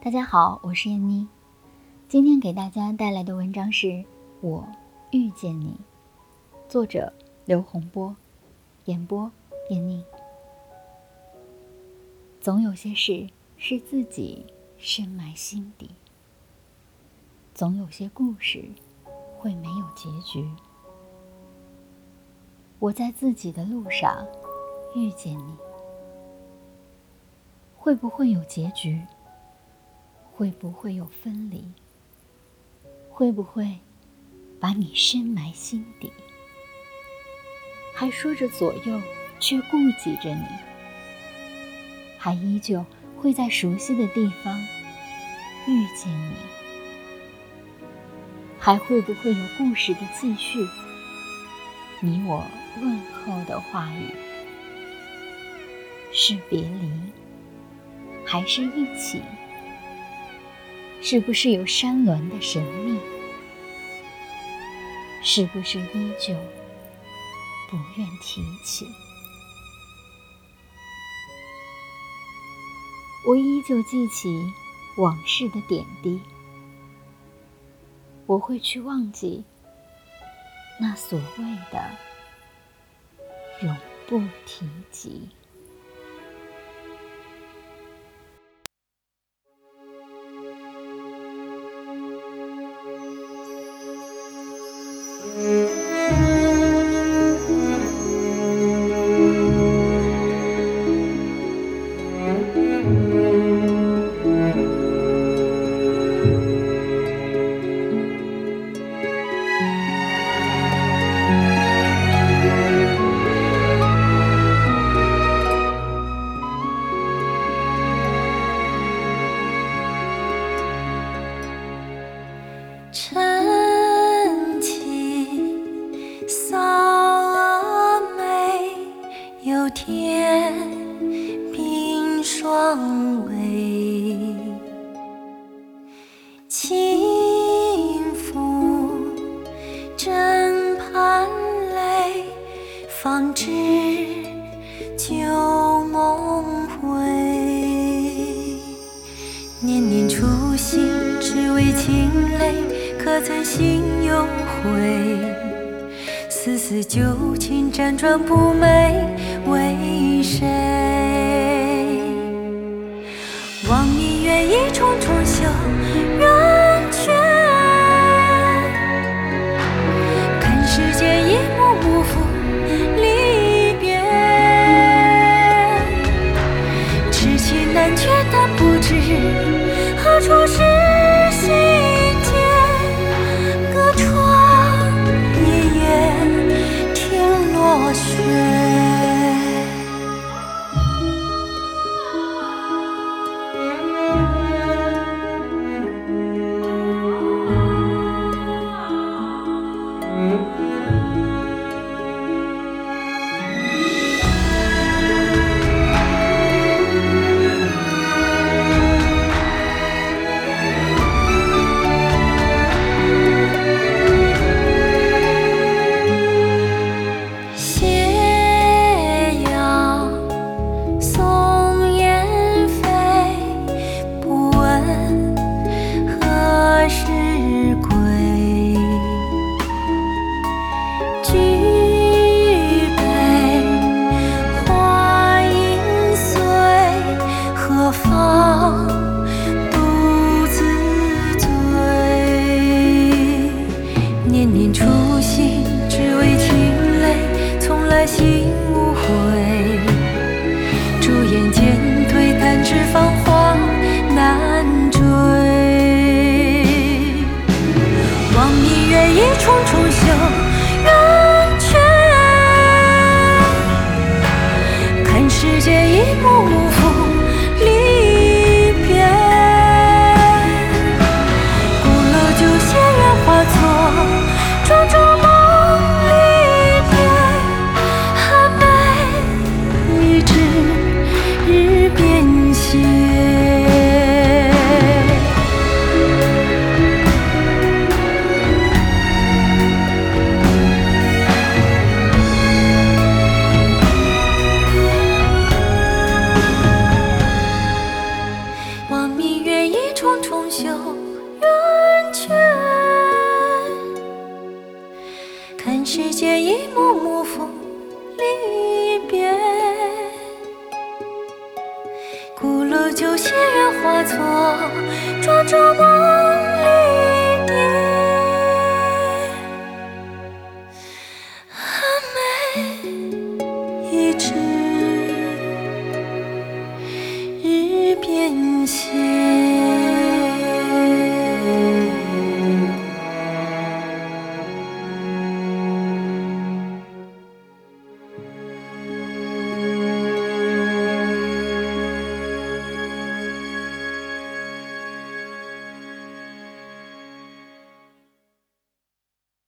大家好，我是燕妮，今天给大家带来的文章是《我遇见你》，作者刘洪波，演播燕妮。总有些事是自己深埋心底，总有些故事会没有结局。我在自己的路上遇见你，会不会有结局？会不会有分离？会不会把你深埋心底？还说着左右，却顾及着你，还依旧会在熟悉的地方遇见你？还会不会有故事的继续？你我问候的话语，是别离，还是一起？是不是有山峦的神秘？是不是依旧不愿提起？我依旧记起往事的点滴，我会去忘记那所谓的永不提及。有天鬓霜微，轻抚枕畔泪，方知旧梦回。年年初心，只为清泪，可曾心有悔？丝丝旧情辗转不寐，为谁？望你愿意重重修是芳华难追。望明月夜重重。世间一幕幕风离别，古楼旧弦缘化作庄周梦里蝶，寒梅一枝日变迁。